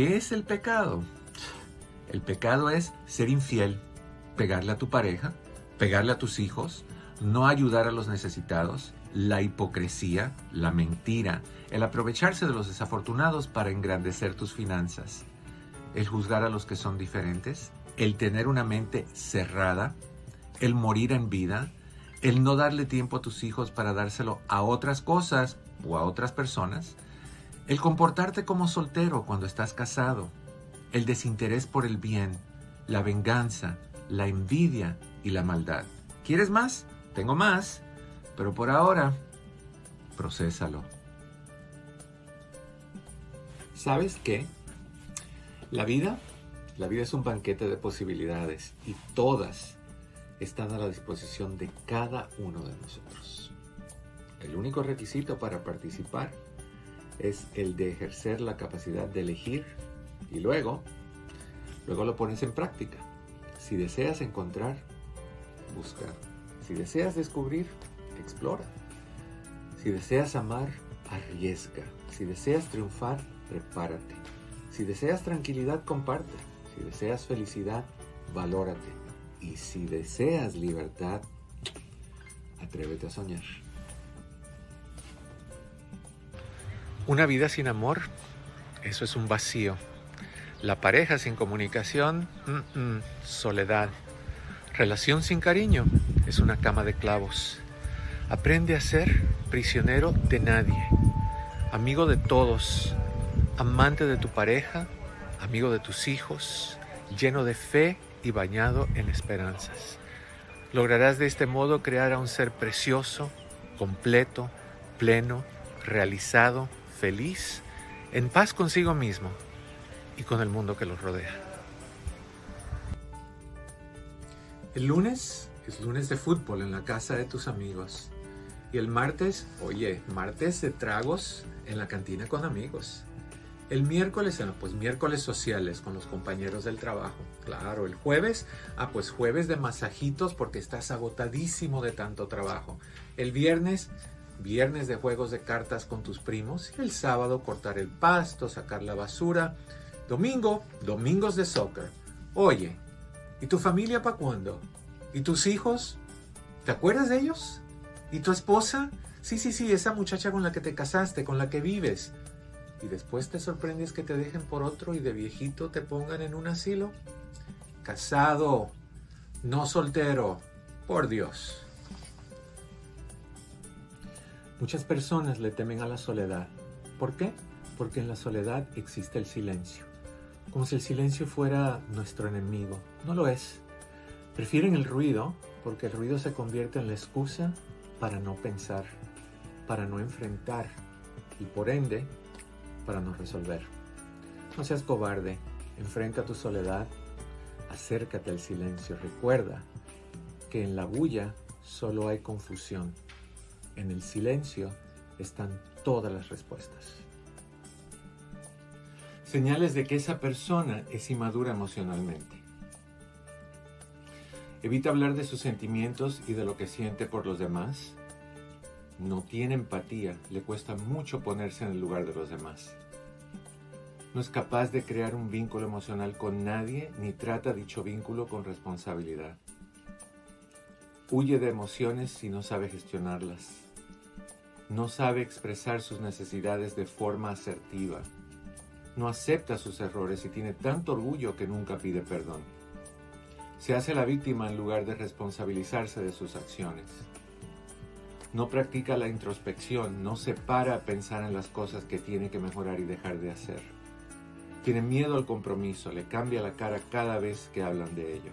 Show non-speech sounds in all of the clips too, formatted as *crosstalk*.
¿Qué es el pecado? El pecado es ser infiel, pegarle a tu pareja, pegarle a tus hijos, no ayudar a los necesitados, la hipocresía, la mentira, el aprovecharse de los desafortunados para engrandecer tus finanzas, el juzgar a los que son diferentes, el tener una mente cerrada, el morir en vida, el no darle tiempo a tus hijos para dárselo a otras cosas o a otras personas, el comportarte como soltero cuando estás casado, el desinterés por el bien, la venganza, la envidia y la maldad. ¿Quieres más? Tengo más, pero por ahora, procésalo. ¿Sabes qué? La vida, la vida es un banquete de posibilidades y todas están a la disposición de cada uno de nosotros. El único requisito para participar es el de ejercer la capacidad de elegir y luego, luego lo pones en práctica. Si deseas encontrar, busca. Si deseas descubrir, explora. Si deseas amar, arriesga. Si deseas triunfar, prepárate. Si deseas tranquilidad, comparte. Si deseas felicidad, valórate. Y si deseas libertad, atrévete a soñar. Una vida sin amor, eso es un vacío. La pareja sin comunicación, soledad. Relación sin cariño, es una cama de clavos. Aprende a ser prisionero de nadie, amigo de todos, amante de tu pareja, amigo de tus hijos, lleno de fe y bañado en esperanzas. Lograrás de este modo crear a un ser precioso, completo, pleno, realizado, feliz, en paz consigo mismo y con el mundo que los rodea. El lunes es lunes de fútbol en la casa de tus amigos. Y el martes, oye, martes de tragos en la cantina con amigos. El miércoles, bueno, pues miércoles sociales con los compañeros del trabajo. Claro, el jueves, ah, pues jueves de masajitos porque estás agotadísimo de tanto trabajo. El viernes, viernes de juegos de cartas con tus primos. El sábado, cortar el pasto, sacar la basura. Domingo, domingos de soccer. Oye, ¿y tu familia para cuándo? ¿Y tus hijos? ¿Te acuerdas de ellos? ¿Y tu esposa? Sí, sí, sí, esa muchacha con la que te casaste, con la que vives y después te sorprendes que te dejen por otro y de viejito te pongan en un asilo? Casado, no soltero, por Dios. Muchas personas le temen a la soledad. ¿Por qué? Porque en la soledad existe el silencio. Como si el silencio fuera nuestro enemigo. No lo es. Prefieren el ruido porque el ruido se convierte en la excusa para no pensar, para no enfrentar y por ende para no resolver. No seas cobarde, enfrenta tu soledad, acércate al silencio, recuerda que en la bulla solo hay confusión, en el silencio están todas las respuestas. Señales de que esa persona es inmadura emocionalmente. Evita hablar de sus sentimientos y de lo que siente por los demás no tiene empatía, le cuesta mucho ponerse en el lugar de los demás. No es capaz de crear un vínculo emocional con nadie ni trata dicho vínculo con responsabilidad. Huye de emociones y no sabe gestionarlas. No sabe expresar sus necesidades de forma asertiva. No acepta sus errores y tiene tanto orgullo que nunca pide perdón. Se hace la víctima en lugar de responsabilizarse de sus acciones no practica la introspección, no se para a pensar en las cosas que tiene que mejorar y dejar de hacer. Tiene miedo al compromiso, le cambia la cara cada vez que hablan de ello.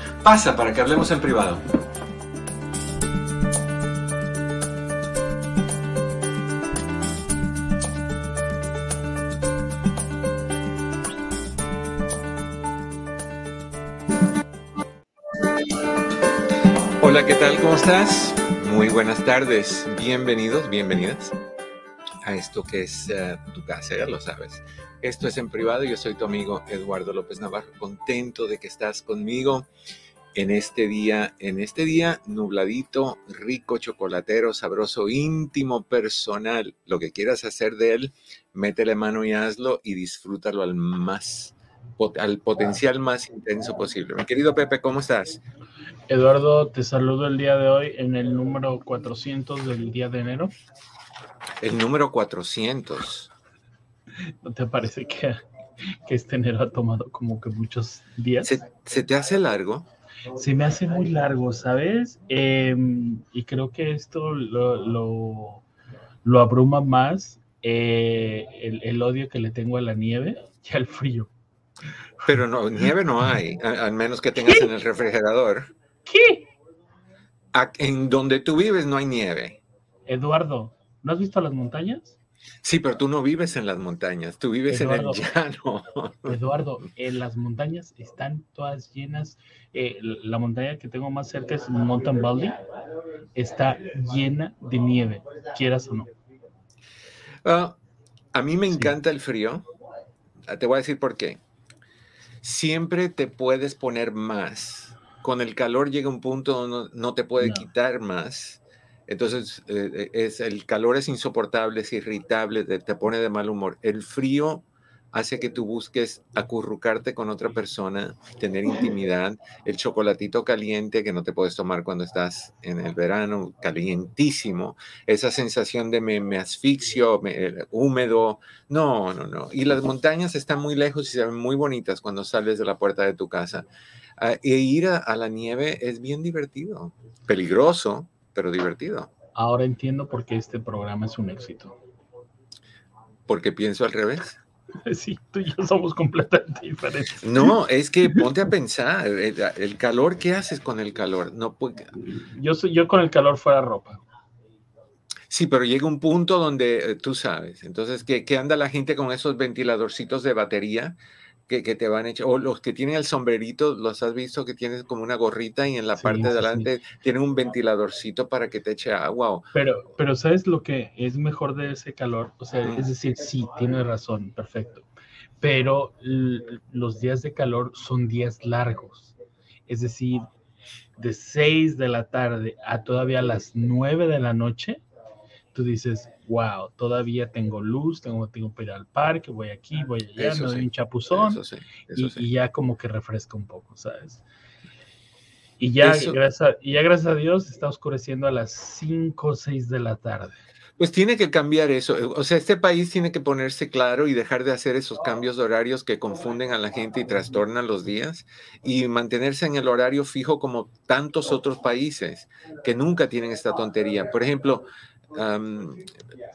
Pasa para que hablemos en privado. Hola, ¿qué tal? ¿Cómo estás? Muy buenas tardes. Bienvenidos, bienvenidas a esto que es eh, tu casa, ya lo sabes. Esto es en privado, yo soy tu amigo Eduardo López Navarro, contento de que estás conmigo en este día, en este día nubladito, rico, chocolatero, sabroso, íntimo, personal. Lo que quieras hacer de él, métele mano y hazlo y disfrútalo al más, al potencial más intenso posible. Mi querido Pepe, ¿cómo estás? Eduardo, te saludo el día de hoy en el número 400 del día de enero. El número 400. ¿No te parece que, que este enero ha tomado como que muchos días? ¿Se, te hace largo? Se me hace muy largo, ¿sabes? Em, y creo que esto lo, lo, abruma más eh, el, odio que le tengo a la nieve *laughs* y al frío. Pero no, nieve no hay, al menos que tengas en el refrigerador. ¿Qué? En donde tú vives no hay nieve. Eduardo, ¿no has visto las montañas? Sí, pero tú no vives en las montañas, tú vives en el llano. Eduardo, *laughs* en las montañas están todas llenas. Eh, la montaña que tengo más cerca es Mountain Valley. Está llena de nieve, quieras o no. Ah, a mí me encanta el frío. Ah, te voy a decir por qué. Siempre te puedes poner más. Con el calor llega un punto donde no te puede quitar más entonces, eh, eh, es, el calor es insoportable, es irritable, te, pone de mal humor. El frío hace que tú busques acurrucarte con otra persona, tener intimidad. El chocolatito caliente que no te puedes tomar cuando estás en el verano, calientísimo. Esa sensación de me, asfixio, eh, húmedo. No, no, no. Y las montañas están muy lejos y se ven muy bonitas cuando sales de la puerta de tu casa. E ir a la nieve es bien divertido, peligroso, pero divertido. Ahora entiendo por qué este programa es un éxito. Porque pienso al revés. *laughs* Sí, tú y yo somos completamente diferentes. No, es que ponte a pensar, el, calor, ¿qué haces con el calor? No Yo soy yo con el calor fuera ropa. Sí, pero llega un punto donde eh, tú sabes, entonces ¿qué que anda la gente con esos ventiladorcitos de batería que, te van a echar, o los que tienen el sombrerito, los has visto que tienen como una gorrita y en la parte de adelante tienen un ventiladorcito para que te eche agua. Pero, pero ¿sabes lo que es mejor de ese calor? O sea, es decir, sí, tienes razón, perfecto. Pero los días de calor son días largos. Es decir, de 6 de la tarde a todavía las 9 de la noche, tú dices, wow, todavía tengo luz, tengo, tengo que ir al parque, voy aquí, voy allá, me doy un chapuzón y, ya como que refresca un poco, ¿sabes? Y ya, gracias a, y ya gracias a Dios está oscureciendo a las 5 o 6 de la tarde. Pues tiene que cambiar eso. O sea, este país tiene que ponerse claro y dejar de hacer esos cambios de horarios que confunden a la gente y trastornan los días y mantenerse en el horario fijo como tantos otros países que nunca tienen esta tontería. Por ejemplo,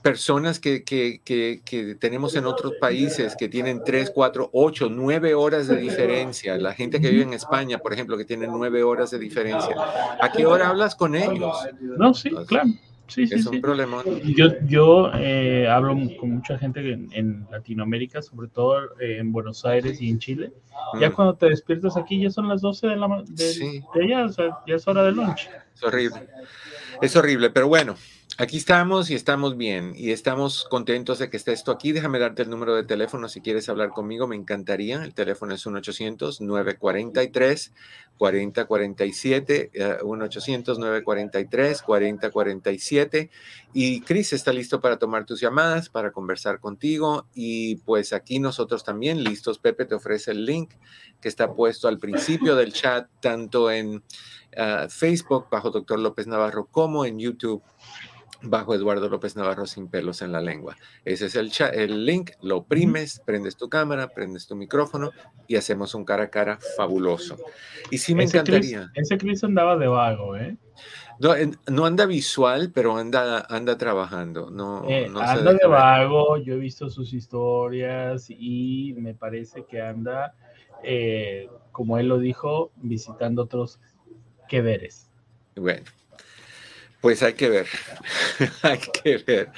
personas que, que, que, tenemos en otros países que tienen 3, 4, 8, 9 horas de diferencia. La gente que vive en España, por ejemplo, que tiene 9 horas de diferencia. ¿A qué hora hablas con ellos? No, sí, claro. Sí, sí, es un problema. Yo, yo eh, hablo con mucha gente en, Latinoamérica, sobre todo eh, en Buenos Aires y en Chile. Ya mm. cuando te despiertas aquí ya son las 12 de la de, de allá, o sea, ya es hora de lunch. Es horrible. Es horrible, pero bueno, Aquí estamos y estamos bien y estamos contentos de que esté esto aquí. Déjame darte el número de teléfono si quieres hablar conmigo, me encantaría. El teléfono es 1-800-943. 4047, 1-800-943-4047. Y Chris está listo para tomar tus llamadas, para conversar contigo. Y pues aquí nosotros también listos. Pepe te ofrece el link que está puesto al principio del chat, tanto en ah, Facebook bajo Doctor López Navarro como en YouTube bajo Eduardo López Navarro sin pelos en la lengua. Ese es el, el link, lo oprimes, prendes tu cámara, prendes tu micrófono y hacemos un cara a cara fabuloso. Y sí me encantaría. ese Chris andaba de vago, ¿eh? No, anda visual, pero anda, anda trabajando. No, eh, anda de vago, yo he visto sus historias y me parece que anda, eh, como él lo dijo, visitando otros que veres. Bueno, pues hay que ver, *laughs* hay que ver.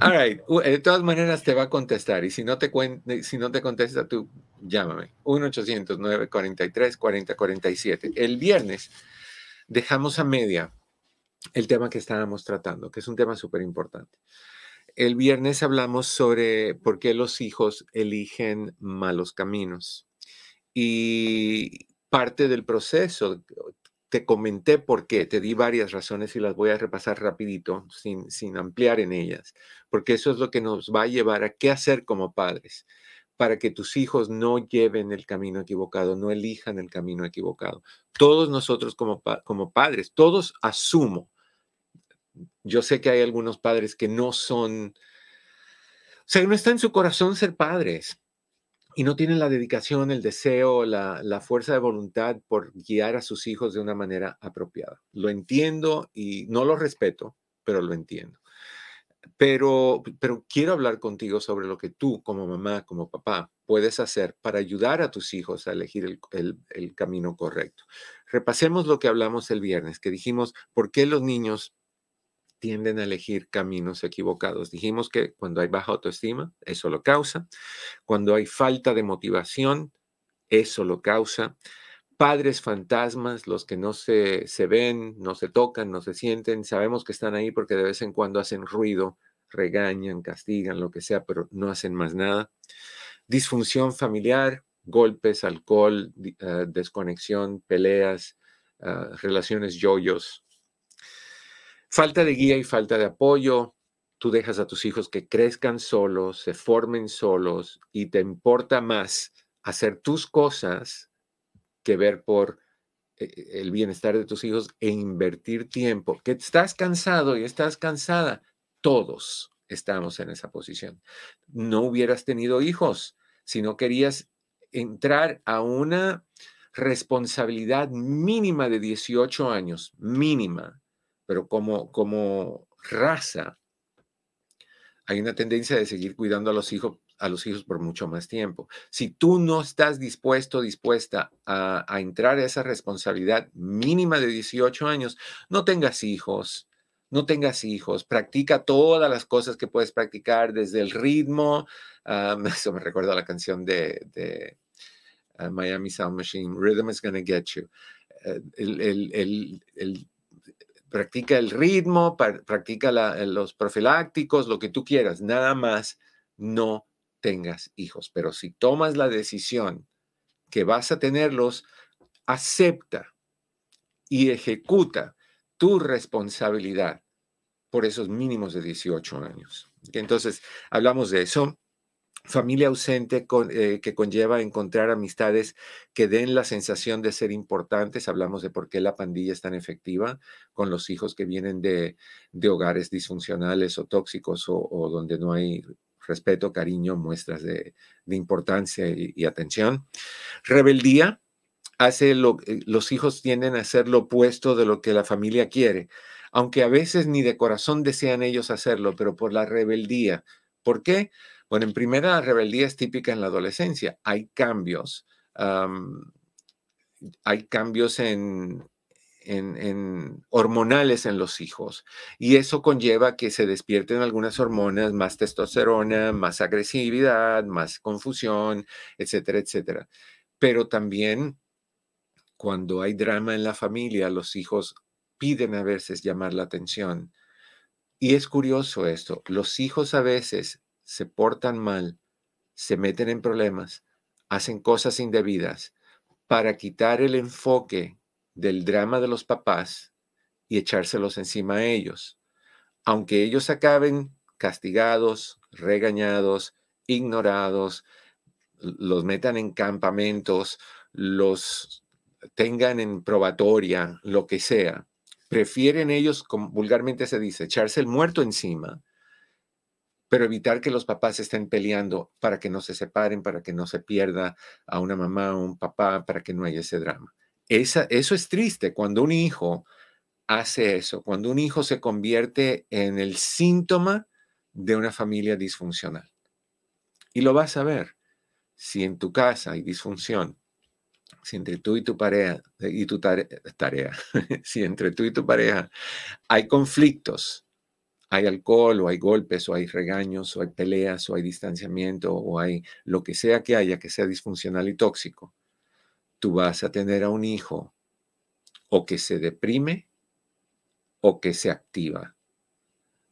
All right. De todas maneras te va a contestar y si no te, si no te contesta tú, llámame. 1-800-943-4047. El viernes dejamos a media el tema que estábamos tratando, que es un tema súper importante. El viernes hablamos sobre por qué los hijos eligen malos caminos. Y parte del proceso te comenté por qué, te di varias razones y las voy a repasar rapidito, sin, sin ampliar en ellas, porque eso es lo que nos va a llevar a qué hacer como padres, para que tus hijos no lleven el camino equivocado, no elijan el camino equivocado. Todos nosotros como, como padres, todos asumo, yo sé que hay algunos padres que no son, o sea, no está en su corazón ser padres, y no tienen la dedicación, el deseo, la, fuerza de voluntad por guiar a sus hijos de una manera apropiada. Lo entiendo y no lo respeto, pero lo entiendo. Pero, pero quiero hablar contigo sobre lo que tú como mamá, como papá, puedes hacer para ayudar a tus hijos a elegir el, el camino correcto. Repasemos lo que hablamos el viernes, que dijimos, ¿por qué los niños tienden a elegir caminos equivocados. Dijimos que cuando hay baja autoestima, eso lo causa. Cuando hay falta de motivación, eso lo causa. Padres fantasmas, los que no se, se ven, no se tocan, no se sienten, sabemos que están ahí porque de vez en cuando hacen ruido, regañan, castigan, lo que sea, pero no hacen más nada. Disfunción familiar, golpes, alcohol, ah, desconexión, peleas, ah, relaciones yoyos, Falta de guía y falta de apoyo. Tú dejas a tus hijos que crezcan solos, se formen solos y te importa más hacer tus cosas que ver por eh, el bienestar de tus hijos e invertir tiempo. Que estás cansado y estás cansada. Todos estamos en esa posición. No hubieras tenido hijos si no querías entrar a una responsabilidad mínima de 18 años, mínima, pero como, como raza hay una tendencia de seguir cuidando a los hijos a los hijos por mucho más tiempo. Si tú no estás dispuesto, dispuesta a, a, entrar a esa responsabilidad mínima de 18 años, no tengas hijos, no tengas hijos, practica todas las cosas que puedes practicar, desde el ritmo, *laughs* eso me recuerda a la canción de, de uh, Miami Sound Machine, Rhythm is Gonna Get You. El, el, el practica el ritmo, practica los profilácticos, lo que tú quieras, nada más no tengas hijos. Pero si tomas la decisión que vas a tenerlos, acepta y ejecuta tu responsabilidad por esos mínimos de 18 años. Entonces, hablamos de eso familia ausente eh, que conlleva encontrar amistades que den la sensación de ser importantes. Hablamos de por qué la pandilla es tan efectiva con los hijos que vienen de, hogares disfuncionales o tóxicos o, donde no hay respeto, cariño, muestras de, importancia y, atención. Rebeldía hace lo, eh, los hijos tienden a hacer lo opuesto de lo que la familia quiere, aunque a veces ni de corazón desean ellos hacerlo, pero por la rebeldía. ¿Por qué? Bueno, en primera, la rebeldía es típica en la adolescencia. Hay cambios. hay cambios en, en, hormonales en los hijos y eso conlleva que se despierten algunas hormonas, más testosterona, más agresividad, más confusión, etcétera, etcétera. Pero también cuando hay drama en la familia, los hijos piden a veces llamar la atención. Y es curioso esto, los hijos a veces se portan mal, se meten en problemas, hacen cosas indebidas para quitar el enfoque del drama de los papás y echárselos encima a ellos. Aunque ellos acaben castigados, regañados, ignorados, los metan en campamentos, los tengan en probatoria, lo que sea, prefieren ellos, como vulgarmente se dice, echarse el muerto encima, pero evitar que los papás estén peleando para que no se separen, para que no se pierda a una mamá o un papá, para que no haya ese drama. Esa, eso es triste cuando un hijo hace eso, cuando un hijo se convierte en el síntoma de una familia disfuncional. Y lo vas a ver. Si en tu casa hay disfunción, si entre tú y tu pareja, y tu tarea, *laughs* si entre tú y tu pareja hay conflictos, hay alcohol o hay golpes o hay regaños o hay peleas o hay distanciamiento o hay lo que sea que haya que sea disfuncional y tóxico, tú vas a tener a un hijo o que se deprime o que se activa.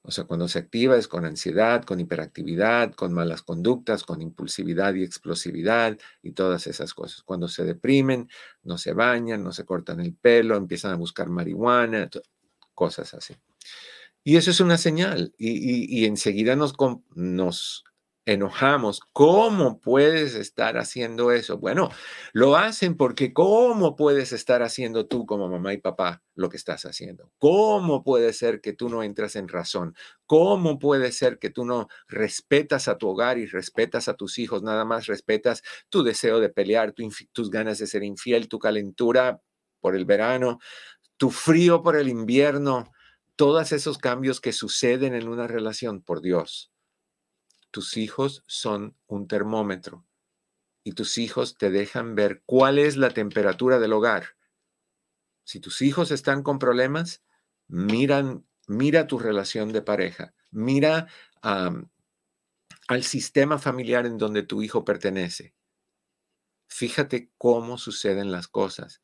O sea, cuando se activa es con ansiedad, con hiperactividad, con malas conductas, con impulsividad y explosividad y todas esas cosas. Cuando se deprimen, no se bañan, no se cortan el pelo, empiezan a buscar marihuana, cosas así. Y eso es una señal. Y, enseguida nos, nos enojamos. ¿Cómo puedes estar haciendo eso? Bueno, lo hacen porque ¿cómo puedes estar haciendo tú como mamá y papá lo que estás haciendo? ¿Cómo puede ser que tú no entras en razón? ¿Cómo puede ser que tú no respetas a tu hogar y respetas a tus hijos? Nada más respetas tu deseo de pelear, tus ganas de ser infiel, tu calentura por el verano, tu frío por el invierno, todos esos cambios que suceden en una relación, por Dios tus hijos son un termómetro y tus hijos te dejan ver cuál es la temperatura del hogar. Si tus hijos están con problemas, mira tu relación de pareja, mira al sistema familiar en donde tu hijo pertenece. Fíjate cómo suceden las cosas.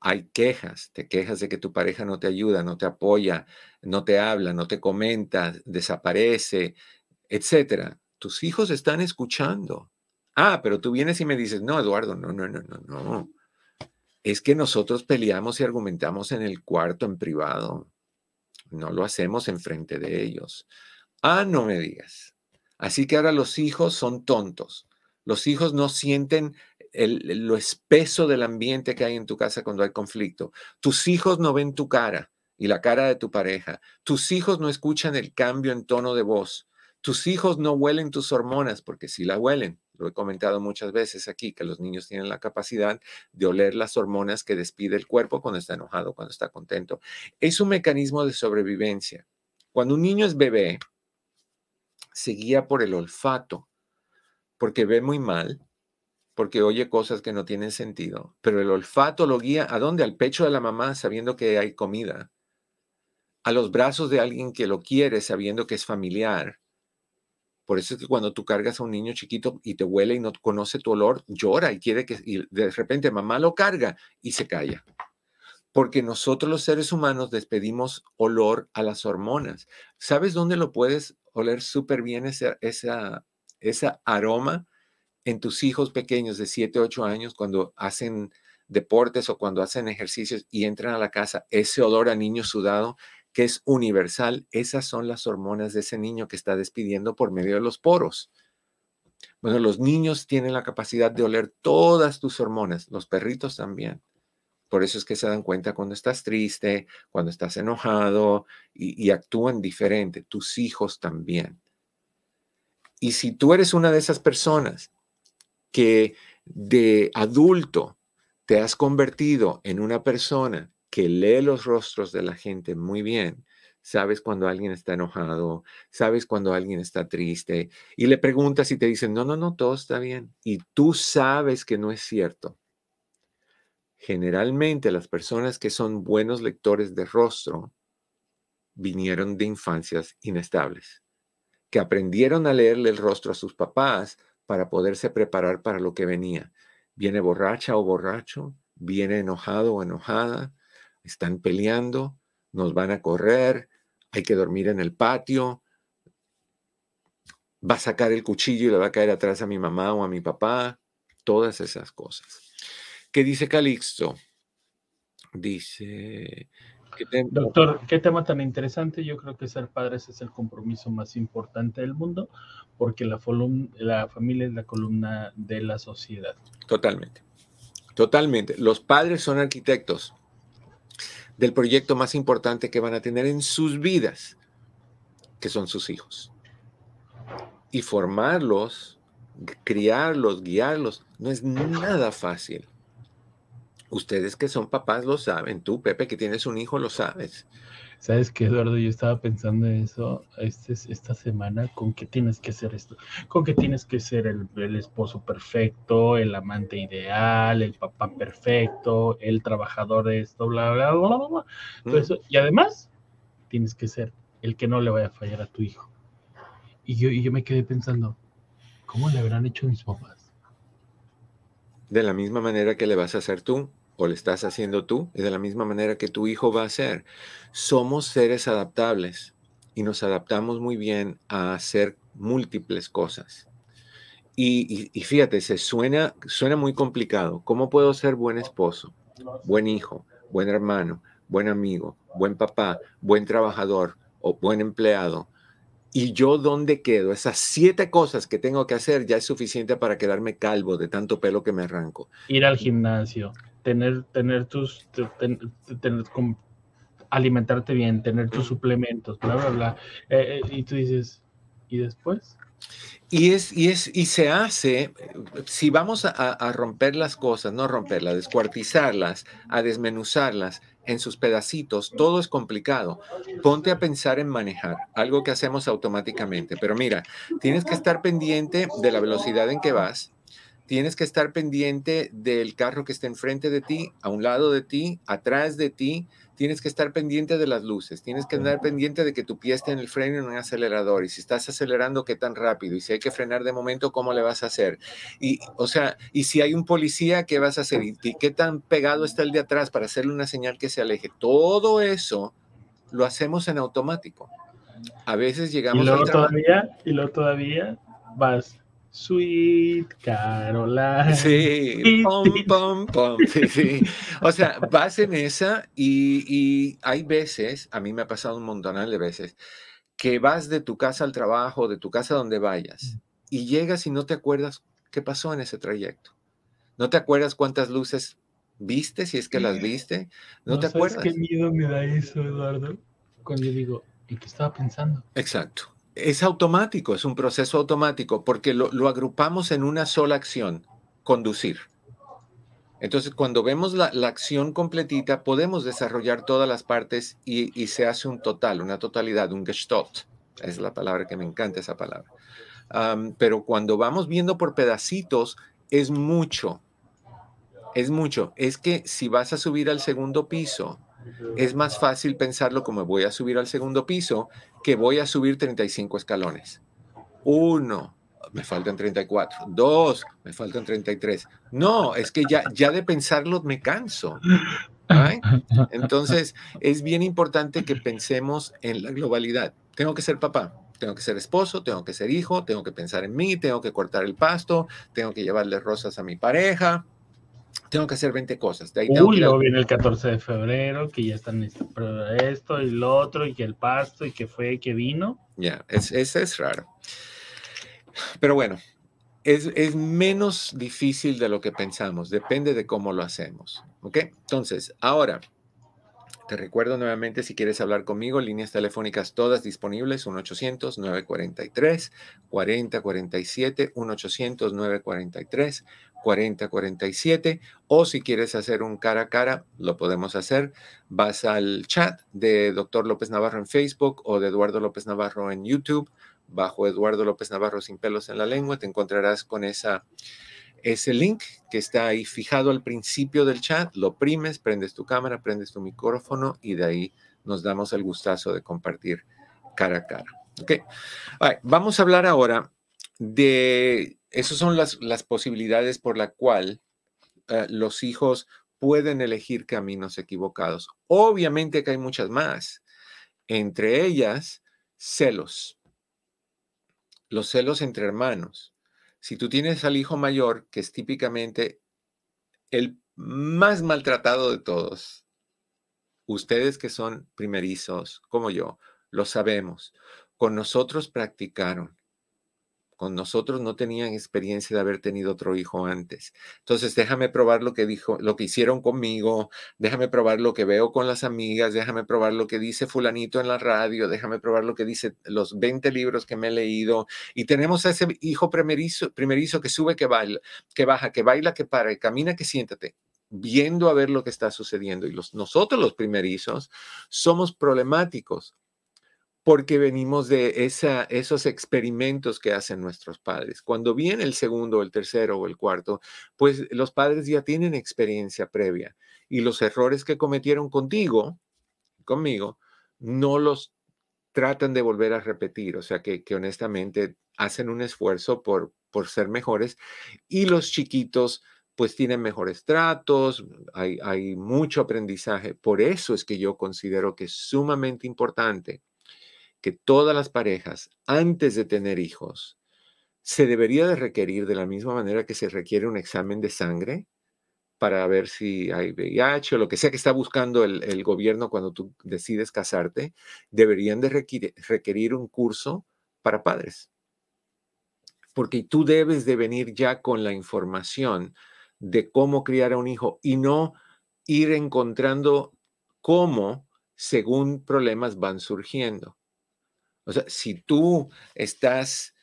Hay quejas, te quejas de que tu pareja no te ayuda, no te apoya, no te habla, no te comenta, desaparece, etcétera. Tus hijos están escuchando. Ah, pero tú vienes y me dices, no, Eduardo, no, no, no, no, no. Es que nosotros peleamos y argumentamos en el cuarto, en privado. No lo hacemos en frente de ellos. Ah, no me digas. Así que ahora los hijos son tontos. Los hijos no sienten lo espeso del ambiente que hay en tu casa cuando hay conflicto. Tus hijos no ven tu cara y la cara de tu pareja. Tus hijos no escuchan el cambio en tono de voz. Tus hijos no huelen tus hormonas porque sí la huelen. Lo he comentado muchas veces aquí, que los niños tienen la capacidad de oler las hormonas que despide el cuerpo cuando está enojado, cuando está contento. Es un mecanismo de sobrevivencia. Cuando un niño es bebé, se guía por el olfato, porque ve muy mal, porque oye cosas que no tienen sentido, pero el olfato lo guía a dónde? Al pecho de la mamá, sabiendo que hay comida, a los brazos de alguien que lo quiere, sabiendo que es familiar, por eso es que cuando tú cargas a un niño chiquito y te huele y no conoce tu olor, llora y quiere que y de repente mamá lo carga y se calla. Porque nosotros los seres humanos despedimos olor a las hormonas. ¿Sabes dónde lo puedes oler súper bien esa, esa, esa aroma? En tus hijos pequeños de 7, 8 años cuando hacen deportes o cuando hacen ejercicios y entran a la casa, ese olor a niño sudado que es universal, esas son las hormonas de ese niño que está despidiendo por medio de los poros. Bueno, los niños tienen la capacidad de oler todas tus hormonas, los perritos también. Por eso es que se dan cuenta cuando estás triste, cuando estás enojado y, y actúan diferente. Tus hijos también. Y si tú eres una de esas personas que de adulto te has convertido en una persona que lee los rostros de la gente muy bien. Sabes cuando alguien está enojado, sabes cuando alguien está triste y le preguntas y te dicen, no, no, no, todo está bien. Y tú sabes que no es cierto. Generalmente las personas que son buenos lectores de rostro vinieron de infancias inestables, que aprendieron a leerle el rostro a sus papás para poderse preparar para lo que venía. Viene borracha o borracho, viene enojado o enojada, están peleando, nos van a correr, hay que dormir en el patio, va a sacar el cuchillo y le va a caer atrás a mi mamá o a mi papá, todas esas cosas. ¿Qué dice Calixto? Dice, Doctor, qué tema tan interesante. Yo creo que ser padres es el compromiso más importante del mundo porque la, la familia es la columna de la sociedad. Totalmente, totalmente. Los padres son arquitectos del proyecto más importante que van a tener en sus vidas, que son sus hijos. Y formarlos, criarlos, guiarlos, no es nada fácil. Ustedes que son papás lo saben, tú, Pepe, que tienes un hijo, lo sabes. ¿Sabes qué, Eduardo? Yo estaba pensando en eso este, esta semana, con qué tienes que ser esto, con qué tienes que ser el, esposo perfecto, el amante ideal, el papá perfecto, el trabajador de esto, bla, bla, bla, bla, bla. Mm. y además, tienes que ser el que no le vaya a fallar a tu hijo. Y yo, y yo me quedé pensando, ¿cómo le habrán hecho mis papás? De la misma manera que le vas a hacer tú o le estás haciendo tú, y de la misma manera que tu hijo va a hacer. Somos seres adaptables y nos adaptamos muy bien a hacer múltiples cosas. Y, fíjate, se suena, suena muy complicado. ¿Cómo puedo ser buen esposo, buen hijo, buen hermano, buen amigo, buen papá, buen trabajador o buen empleado? ¿Y yo dónde quedo? Esas siete cosas que tengo que hacer ya es suficiente para quedarme calvo de tanto pelo que me arranco. Ir al gimnasio, tener, tener tus, tener, alimentarte bien, tener tus suplementos, bla, bla, bla. Eh, eh, y tú dices, ¿y después? Y, es, y, es, y se hace, si vamos a, a, romper las cosas, no romperlas, descuartizarlas, a desmenuzarlas en sus pedacitos, todo es complicado. Ponte a pensar en manejar, algo que hacemos automáticamente. Pero mira, tienes que estar pendiente de la velocidad en que vas, tienes que estar pendiente del carro que está enfrente de ti, a un lado de ti, atrás de ti. Tienes que estar pendiente de las luces, tienes que estar pendiente de que tu pie esté en el freno y en un acelerador. Y si estás acelerando, qué tan rápido. Y si hay que frenar de momento, cómo le vas a hacer. Y, o sea, y si hay un policía, ¿qué vas a hacer? ¿Y qué tan pegado está el de atrás para hacerle una señal que se aleje? Todo eso lo hacemos en automático. A veces llegamos y luego todavía y luego todavía vas Sweet Caroline. Sí, pom, pom, Sí, sí. O sea, vas en esa y, hay veces, a mí me ha pasado un montonal de veces, que vas de tu casa al trabajo, de tu casa donde vayas, mm. y llegas y no te acuerdas qué pasó en ese trayecto. No te acuerdas cuántas luces viste, si es que las viste. No, te acuerdas. ¿Qué miedo me da eso, Eduardo? Cuando yo digo, ¿y qué estaba pensando? Exacto es automático, es un proceso automático, porque lo, agrupamos en una sola acción, conducir. Entonces, cuando vemos la, acción completita, podemos desarrollar todas las partes y, se hace un total, una totalidad, un gestalt. Es la palabra que me encanta esa palabra. pero cuando vamos viendo por pedacitos, es mucho. Es mucho. Es que si vas a subir al segundo piso, es más fácil pensarlo como voy a subir al segundo piso que voy a subir 35 escalones. Uno, me faltan 34. Dos, me faltan 33. No, es que ya, ya de pensarlo me canso. Entonces, es bien importante que pensemos en la globalidad. Tengo que ser papá, tengo que ser esposo, tengo que ser hijo, tengo que pensar en mí, tengo que cortar el pasto, tengo que llevarle rosas a mi pareja, tengo que hacer 20 cosas. De ahí Uy, luego viene el 14 de febrero, que ya están esto y lo otro, y que el pasto, y que fue, y que vino. Ya, es, es, raro. Pero bueno, es, es, menos difícil de lo que pensamos, depende de cómo lo hacemos. ¿Ok? Entonces, ahora, te recuerdo nuevamente si quieres hablar conmigo, líneas telefónicas todas disponibles, 1-800-943-4047, 1-800-943. 4047 o si quieres hacer un cara a cara, lo podemos hacer. Vas al chat de Dr. López Navarro en Facebook o de Eduardo López Navarro en YouTube. Bajo Eduardo López Navarro sin pelos en la lengua, te encontrarás con esa, ese link que está ahí fijado al principio del chat. Lo primes, prendes tu cámara, prendes tu micrófono y de ahí nos damos el gustazo de compartir cara a cara. Ok. vamos a hablar ahora de esas son las, posibilidades por la cual eh, los hijos pueden elegir caminos equivocados. Obviamente que hay muchas más. Entre ellas, celos. Los celos entre hermanos. Si tú tienes al hijo mayor, que es típicamente el más maltratado de todos, ustedes que son primerizos, como yo, lo sabemos. Con nosotros practicaron con nosotros no tenían experiencia de haber tenido otro hijo antes. Entonces, déjame probar lo que dijo, lo que hicieron conmigo, déjame probar lo que veo con las amigas, déjame probar lo que dice fulanito en la radio, déjame probar lo que dice los 20 libros que me he leído. Y tenemos a ese hijo primerizo, primerizo que sube, que baila, que baja, que baila, que para, que camina, que siéntate viendo a ver lo que está sucediendo. Y los, nosotros los primerizos somos problemáticos porque venimos de esos experimentos que hacen nuestros padres. Cuando viene el segundo, el tercero o el cuarto, pues los padres ya tienen experiencia previa y los errores que cometieron contigo, conmigo, no los tratan de volver a repetir, o sea que, honestamente hacen un esfuerzo por, por ser mejores y los chiquitos pues tienen mejores tratos, hay, hay mucho aprendizaje. Por eso es que yo considero que es sumamente importante que todas las parejas, antes de tener hijos, se debería de requerir de la misma manera que se requiere un examen de sangre para ver si hay VIH o lo que sea que está buscando el, gobierno cuando tú decides casarte, deberían de requerir, un curso para padres. Porque tú debes de venir ya con la información de cómo criar a un hijo y no ir encontrando cómo según problemas van surgiendo. O sea, si tú estás,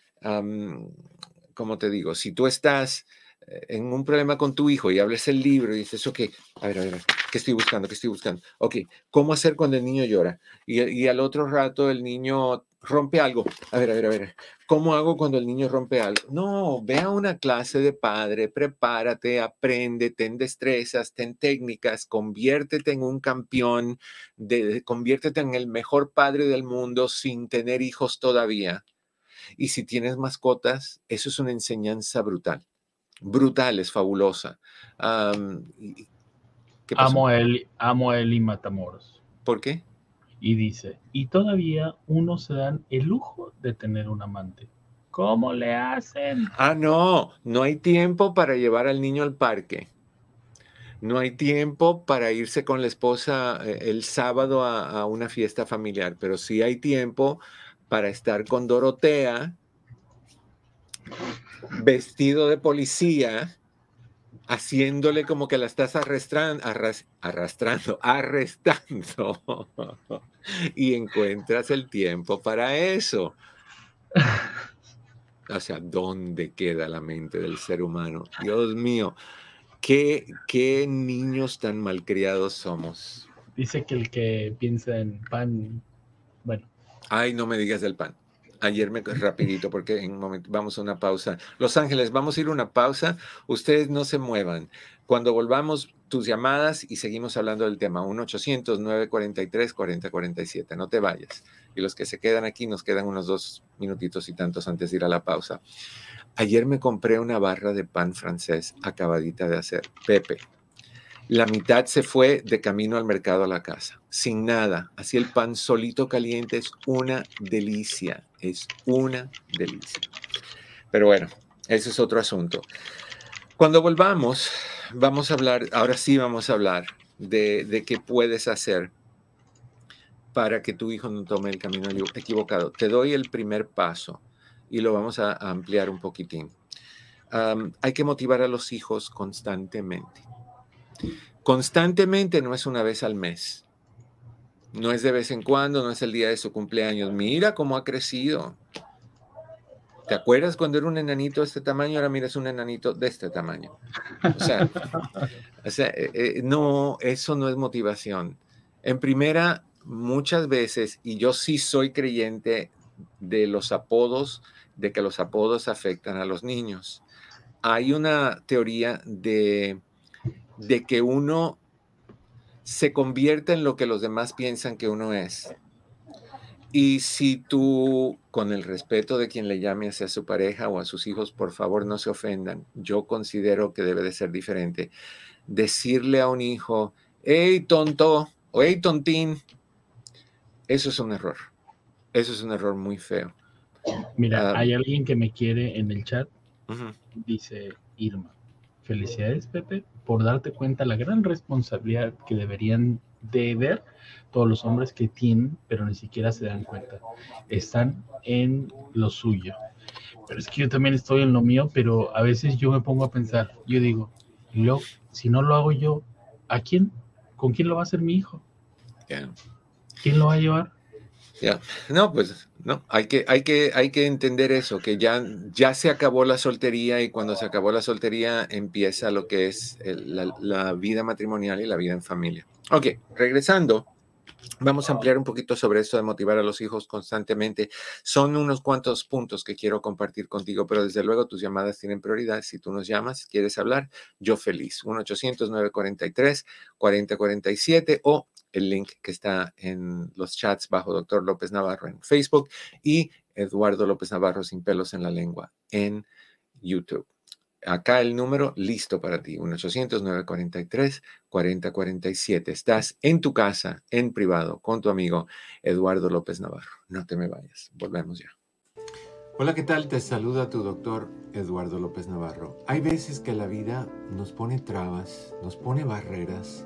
como te digo? Si tú estás eh, en un problema con tu hijo y hables el libro y dices, ok, a ver, a ver, ¿qué estoy buscando? ¿Qué estoy buscando? Ok, ¿cómo hacer cuando el niño llora? Y al otro rato el niño rompe algo. A ver, a ver, a ver. ¿Cómo hago cuando el niño rompe algo? No, ve a una clase de padre, prepárate, aprende, ten destrezas, ten técnicas, conviértete en un campeón, de, conviértete en el mejor padre del mundo sin tener hijos todavía. Y si tienes mascotas, eso es una enseñanza brutal. Brutal, es fabulosa. amo, a a Matamoros. ¿Por qué? Y dice, y todavía uno se dan el lujo de tener un amante. ¿Cómo le hacen? Ah, no, no hay tiempo para llevar al niño al parque. No hay tiempo para irse con la esposa eh, el sábado a, a una fiesta familiar, pero sí hay tiempo para estar con Dorotea vestido de policía haciéndole como que la estás arrastrando, arrastrando, *laughs* arrestando, y encuentras el tiempo para eso. O sea, ¿dónde queda la mente del ser humano? Dios mío, qué, qué niños tan malcriados somos. Dice que el que piensa en pan, bueno. Ay, no me digas del pan. Ayer me rapidito porque en un momento vamos a una pausa. Los Ángeles, vamos a ir a una pausa. Ustedes no se muevan. Cuando volvamos tus llamadas y seguimos hablando del tema 1 800 943 4047. No te vayas. Y los que se quedan aquí nos quedan unos dos minutitos y tantos antes de ir a la pausa. Ayer me compré una barra de pan francés acabadita de hacer. Pepe, la mitad se fue de camino al mercado a la casa, sin nada. Así el pan solito caliente es una delicia, es una delicia. Pero bueno, ese es otro asunto. Cuando volvamos, vamos a hablar, ahora sí vamos a hablar de, qué puedes hacer para que tu hijo no tome el camino equivocado. Te doy el primer paso y lo vamos a, ampliar un poquitín. hay que motivar a los hijos constantemente. Constantemente no es una vez al mes. No es de vez en cuando, no es el día de su cumpleaños. Mira cómo ha crecido. ¿Te acuerdas cuando era un enanito de este tamaño? Ahora mira, es un enanito de este tamaño. O sea, eh, eh, no, eso no es motivación. En primera, muchas veces, y yo sí soy creyente de los apodos, de que los apodos afectan a los niños. Hay una teoría de de que uno se convierta en lo que los demás piensan que uno es. Y si tú, con el respeto de quien le llame hacia su pareja o a sus hijos, por favor no se ofendan, yo considero que debe de ser diferente. Decirle a un hijo, hey tonto o hey tontín, eso es un error. Eso es un error muy feo. Mira, ah, hay alguien que me quiere en el chat, dice Irma. Felicidades, Pepe, por darte cuenta la gran responsabilidad que deberían de ver todos los hombres que tienen, pero ni siquiera se dan cuenta. Están en lo suyo. Pero es que yo también estoy en lo mío, pero a veces yo me pongo a pensar, yo digo, lo, si no lo hago yo, ¿a quién? ¿Con quién lo va a hacer mi hijo? ¿Quién lo va a llevar? Ya, no, pues no, hay que, hay, que, hay que entender eso, que ya, ya se acabó la soltería y cuando se acabó la soltería empieza lo que es la, la, vida matrimonial y la vida en familia. Ok, regresando, vamos a ampliar un poquito sobre esto de motivar a los hijos constantemente. Son unos cuantos puntos que quiero compartir contigo, pero desde luego tus llamadas tienen prioridad. Si tú nos llamas, quieres hablar, yo feliz. 1-800-943-4047 o el link que está en los chats bajo Doctor López Navarro en Facebook y Eduardo López Navarro sin pelos en la lengua en YouTube. Acá el número listo para ti, 1-800-943-4047. Estás en tu casa, en privado, con tu amigo Eduardo López Navarro. No te me vayas, volvemos ya. Hola, ¿qué tal? Te saluda tu doctor Eduardo López Navarro. Hay veces que la vida nos pone trabas, nos pone barreras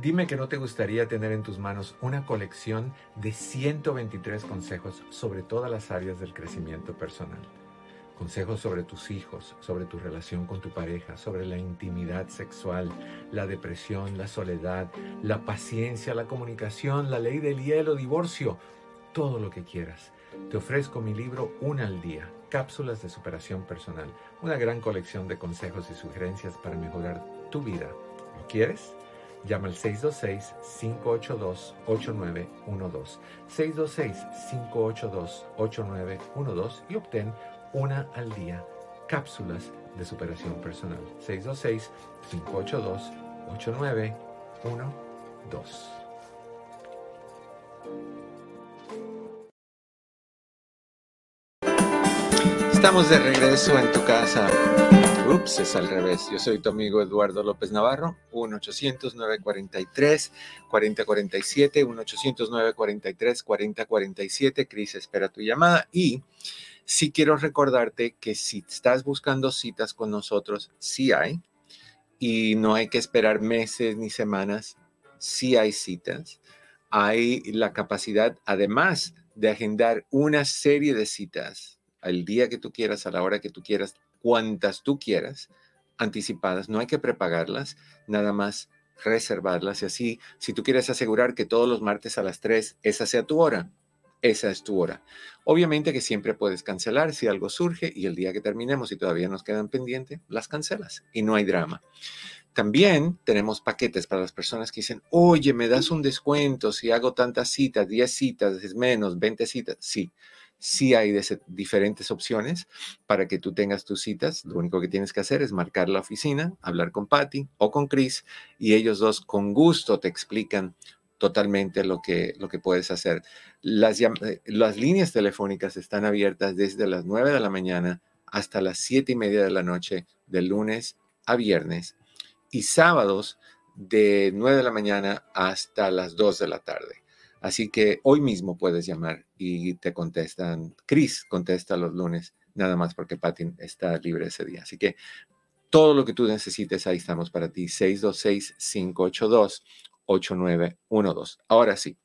Dime que no te gustaría tener en tus manos una colección de 123 consejos sobre todas las áreas del crecimiento personal. Consejos sobre tus hijos, sobre tu relación con tu pareja, sobre la intimidad sexual, la depresión, la soledad, la paciencia, la comunicación, la ley del hielo, divorcio, todo lo que quieras. Te ofrezco mi libro Una al día, cápsulas de superación personal, una gran colección de consejos y sugerencias para mejorar tu vida. ¿Lo quieres? Llama al 626-582-8912. 626-582-8912 y obtén una al día cápsulas de superación personal. 626-582-8912. Estamos de regreso en tu casa. Ups, es al revés. Yo soy tu amigo Eduardo López Navarro, 1-800-943-4047, 1-800-943-4047. Cris espera tu llamada. Y sí quiero recordarte que si estás buscando citas con nosotros, sí hay. Y no hay que esperar meses ni semanas. Sí hay citas. Hay la capacidad, además de agendar una serie de citas al día que tú quieras, a la hora que tú quieras, cuantas tú quieras, anticipadas. No hay que prepagarlas, nada más reservarlas. Y así, si tú quieres asegurar que todos los martes a las 3 esa sea tu hora, esa es tu hora. Obviamente que siempre puedes cancelar si algo surge y el día que terminemos y todavía nos quedan pendientes, las cancelas y no hay drama. También tenemos paquetes para las personas que dicen, oye, me das un descuento si hago tantas citas, 10 citas, es menos, 20 citas. Sí, Sí hay diferentes opciones para que tú tengas tus citas. Lo único que tienes que hacer es marcar la oficina, hablar con Patty o con Chris y ellos dos con gusto te explican totalmente lo que, lo que puedes hacer. Las, eh, las líneas telefónicas están abiertas desde las 9 de la mañana hasta las 7 y media de la noche, de lunes a viernes, y sábados de 9 de la mañana hasta las 2 de la tarde. Así que hoy mismo puedes llamar y te contestan. Chris contesta los lunes, nada más porque Patty está libre ese día. Así que todo lo que tú necesites, ahí estamos para ti. 626-582-8912. Ahora sí.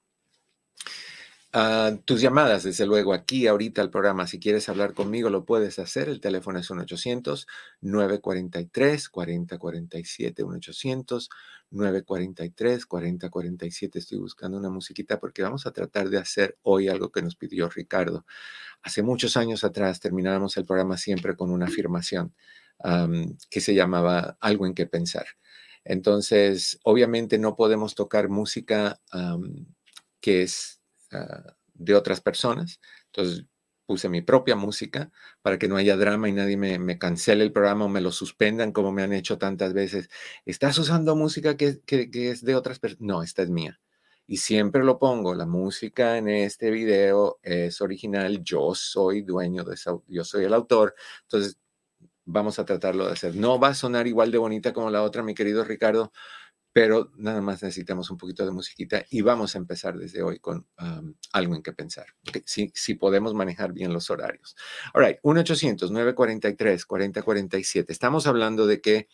Ah, tus llamadas, desde luego, aquí ahorita al programa, si quieres hablar conmigo, lo puedes hacer. El teléfono es 1-800-943-4047, 1-800-943-4047. Estoy buscando una musiquita porque vamos a tratar de hacer hoy algo que nos pidió Ricardo. Hace muchos años atrás terminábamos el programa siempre con una afirmación que se llamaba Algo en que pensar. Entonces, obviamente no podemos tocar música que es Ah, de otras personas. Entonces puse mi propia música para que no haya drama y nadie me, cancele el programa o me lo suspendan como me han hecho tantas veces. ¿Estás usando música que, es de otras personas? No, esta es mía. Y siempre lo pongo, la música en este video es original, yo soy dueño de esa, yo soy el autor. Entonces, vamos a tratarlo de hacer. No va a sonar igual de bonita como la otra, mi querido Ricardo, pero nada más necesitamos un poquito de musiquita y vamos a empezar desde hoy con algo en que pensar. Si, podemos manejar bien los horarios. All right, 1-800-943-4047. Estamos hablando de que,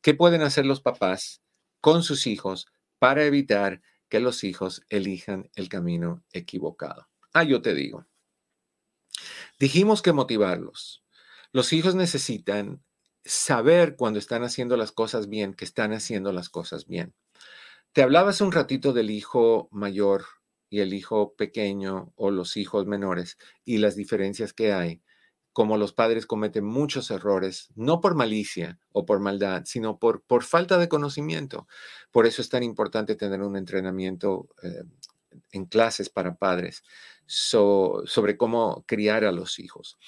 qué pueden hacer los papás con sus hijos para evitar que los hijos elijan el camino equivocado. Ah, yo te digo. Dijimos que motivarlos. Los hijos necesitan saber cuando están haciendo las cosas bien, que están haciendo las cosas bien. Te hablaba hace un ratito del hijo mayor y el hijo pequeño o los hijos menores y las diferencias que hay, como los padres cometen muchos errores, no por malicia o por maldad, sino por, por falta de conocimiento. Por eso es tan importante tener un entrenamiento eh, en clases para padres sobre cómo criar a los hijos.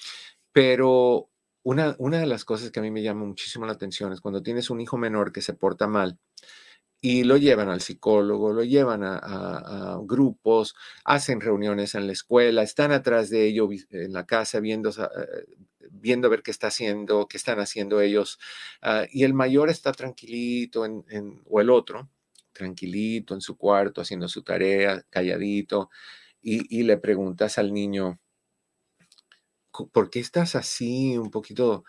Pero una, de las cosas que a mí me llama muchísimo la atención es cuando tienes un hijo menor que se porta mal y lo llevan al psicólogo, lo llevan a, grupos, hacen reuniones en la escuela, están atrás de ellos en la casa viendo, eh, viendo ver qué está haciendo, qué están haciendo ellos. Ah, y el mayor está tranquilito, en, o el otro, tranquilito en su cuarto, haciendo su tarea, calladito, y le preguntas al niño, ¿por qué estás así, un poquito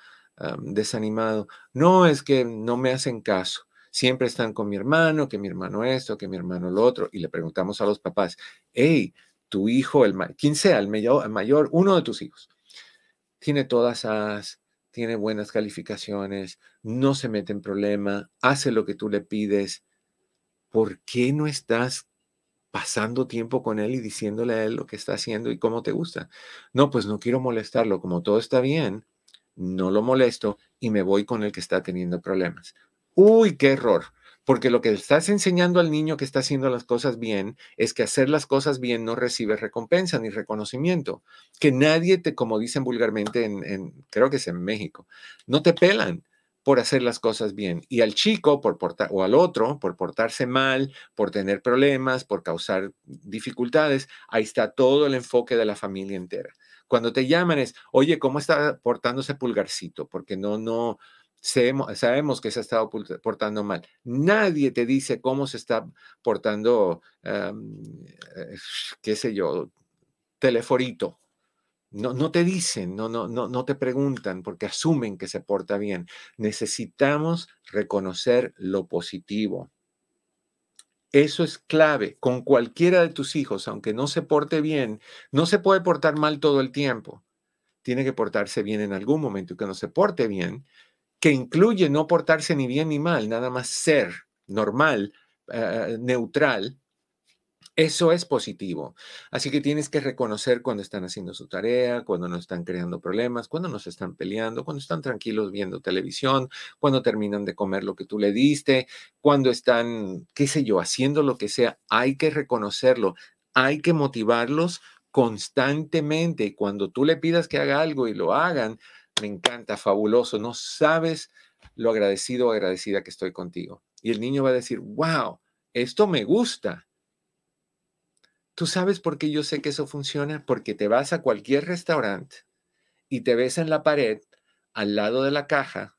desanimado? No, es que no me hacen caso. Siempre están con mi hermano, que mi hermano esto, que mi hermano lo otro. Y le preguntamos a los papás, hey, tu hijo, el quien sea, el mayor, el mayor, uno de tus hijos, tiene todas las, tiene buenas calificaciones, no se mete en problema, hace lo que tú le pides. ¿Por qué no estás pasando tiempo con él y diciéndole a él lo que está haciendo y cómo te gusta. No, pues no quiero molestarlo, como todo está bien, no lo molesto y me voy con el que está teniendo problemas. Uy, qué error, porque lo que estás enseñando al niño que está haciendo las cosas bien es que hacer las cosas bien no recibe recompensa ni reconocimiento, que nadie te, como dicen vulgarmente en, creo que es en México, no te pelan por hacer las cosas bien. Y al chico, por portar, o al otro, por portarse mal, por tener problemas, por causar dificultades, ahí está todo el enfoque de la familia entera. Cuando te llaman es, oye, ¿cómo está portándose pulgarcito? Porque no, no, sabemos que se ha estado portando mal. Nadie te dice cómo se está portando, eh, qué sé yo, teleforito, no, te dicen, no, no, no, no te preguntan porque asumen que se porta bien. Necesitamos reconocer lo positivo. Eso es clave. Con cualquiera de tus hijos, aunque no se porte bien, no se puede portar mal todo el tiempo. Tiene que portarse bien en algún momento y que no se porte bien, que incluye no portarse ni bien ni mal, nada más ser normal, eh, neutral, eso es positivo. Así que tienes que reconocer cuando están haciendo su tarea, cuando no están creando problemas, cuando no se están peleando, cuando están tranquilos viendo televisión, cuando terminan de comer lo que tú le diste, cuando están, qué sé yo, haciendo lo que sea. Hay que reconocerlo, hay que motivarlos constantemente. Y cuando tú le pidas que haga algo y lo hagan, me encanta, fabuloso. No sabes lo agradecido o agradecida que estoy contigo. Y el niño va a decir, wow, esto me gusta ¿Tú sabes por qué yo sé que eso funciona? Porque te vas a cualquier restaurante y te ves en la pared, al lado de la caja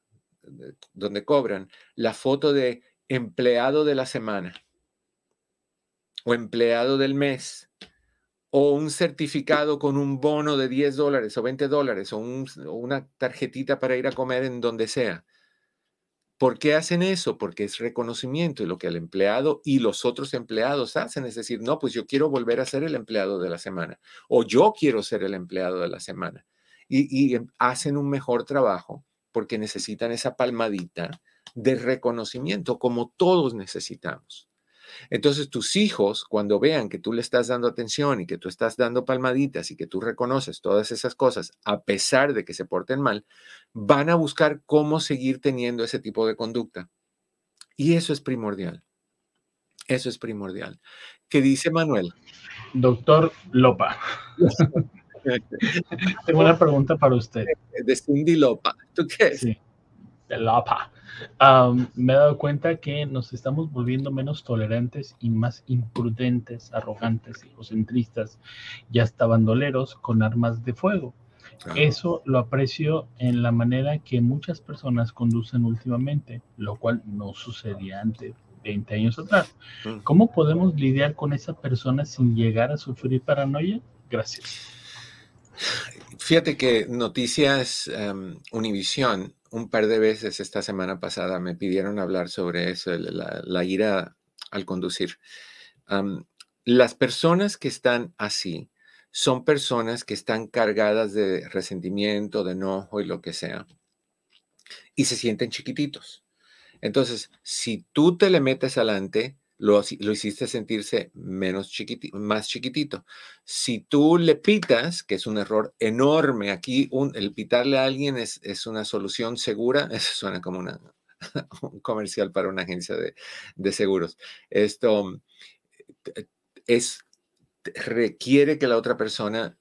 donde cobran, la foto de empleado de la semana o empleado del mes o un certificado con un bono de 10 dólares o 20 dólares o, o una tarjetita para ir a comer en donde sea. ¿Por qué hacen eso? Porque es reconocimiento y lo que el empleado y los otros empleados hacen es decir, no, pues yo quiero volver a ser el empleado de la semana o yo quiero ser el empleado de la semana. Y, y em, hacen un mejor trabajo porque necesitan esa palmadita de reconocimiento como todos necesitamos. Entonces tus hijos, cuando vean que tú le estás dando atención y que tú estás dando palmaditas y que tú reconoces todas esas cosas, a pesar de que se porten mal, van a buscar cómo seguir teniendo ese tipo de conducta. Y eso es primordial. Eso es primordial. ¿Qué dice Manuel? Doctor Lopa. *laughs* Tengo una pregunta para usted. De Cindy Lopa. ¿Tú qué? Sí, de Lopa me he dado cuenta que nos estamos volviendo menos tolerantes y más imprudentes, arrogantes, egocentristas y hasta bandoleros con armas de fuego. Eso lo aprecio en la manera que muchas personas conducen últimamente, lo cual no sucedía antes 20 años atrás. ¿Cómo podemos lidiar con esa persona sin llegar a sufrir paranoia? Gracias. Fíjate que Noticias um, Univisión un par de veces esta semana pasada me pidieron hablar sobre eso, la, ira al conducir. las personas que están así son personas que están cargadas de resentimiento, de enojo y lo que sea, y se sienten chiquititos. Entonces, si tú te le metes adelante, lo, hiciste sentirse menos chiquitito, más chiquitito. Si tú le pitas, que es un error enorme, aquí el pitarle a alguien es, es una solución segura, *laughs* eso suena como una, *laughs* un comercial para una agencia de, de seguros. Esto eh, es, requiere que la otra persona